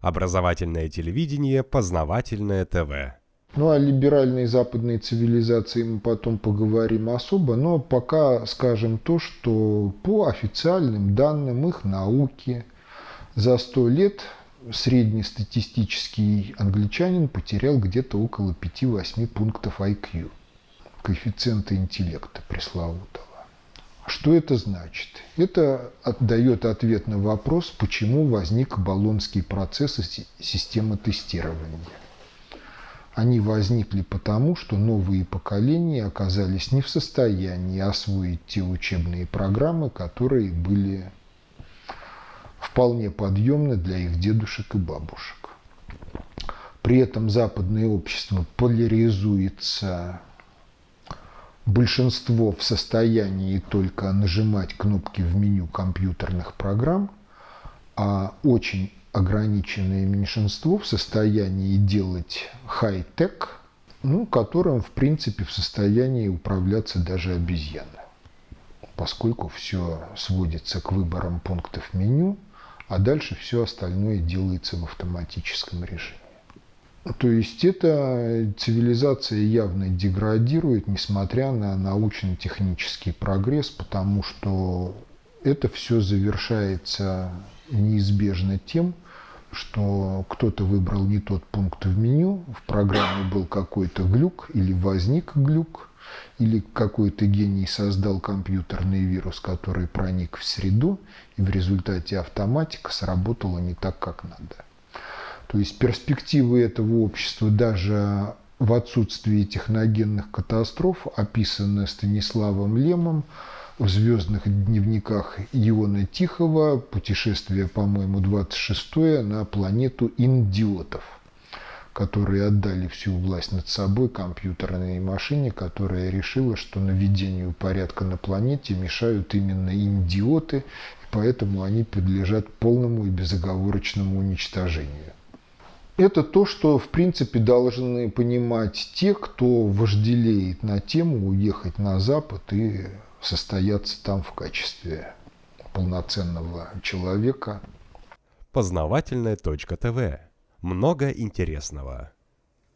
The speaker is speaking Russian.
Образовательное телевидение, познавательное ТВ. Ну, о либеральной западной цивилизации мы потом поговорим особо, но пока скажем то, что по официальным данным их науки за сто лет среднестатистический англичанин потерял где-то около 5-8 пунктов IQ, коэффициента интеллекта пресловутого. Что это значит? Это дает ответ на вопрос, почему возник баллонский процесс и система тестирования. Они возникли потому, что новые поколения оказались не в состоянии освоить те учебные программы, которые были вполне подъемны для их дедушек и бабушек. При этом западное общество поляризуется большинство в состоянии только нажимать кнопки в меню компьютерных программ, а очень ограниченное меньшинство в состоянии делать хай-тек, ну, которым, в принципе, в состоянии управляться даже обезьяны, поскольку все сводится к выборам пунктов меню, а дальше все остальное делается в автоматическом режиме. То есть эта цивилизация явно деградирует, несмотря на научно-технический прогресс, потому что это все завершается неизбежно тем, что кто-то выбрал не тот пункт в меню, в программе был какой-то глюк или возник глюк, или какой-то гений создал компьютерный вирус, который проник в среду, и в результате автоматика сработала не так, как надо. То есть перспективы этого общества даже в отсутствии техногенных катастроф описаны Станиславом Лемом в «Звездных дневниках Иона Тихого», путешествие, по-моему, 26 на планету индиотов, которые отдали всю власть над собой компьютерной машине, которая решила, что наведению порядка на планете мешают именно индиоты, и поэтому они подлежат полному и безоговорочному уничтожению. Это то, что, в принципе, должны понимать те, кто вожделеет на тему уехать на Запад и состояться там в качестве полноценного человека. Познавательная точка ТВ. Много интересного.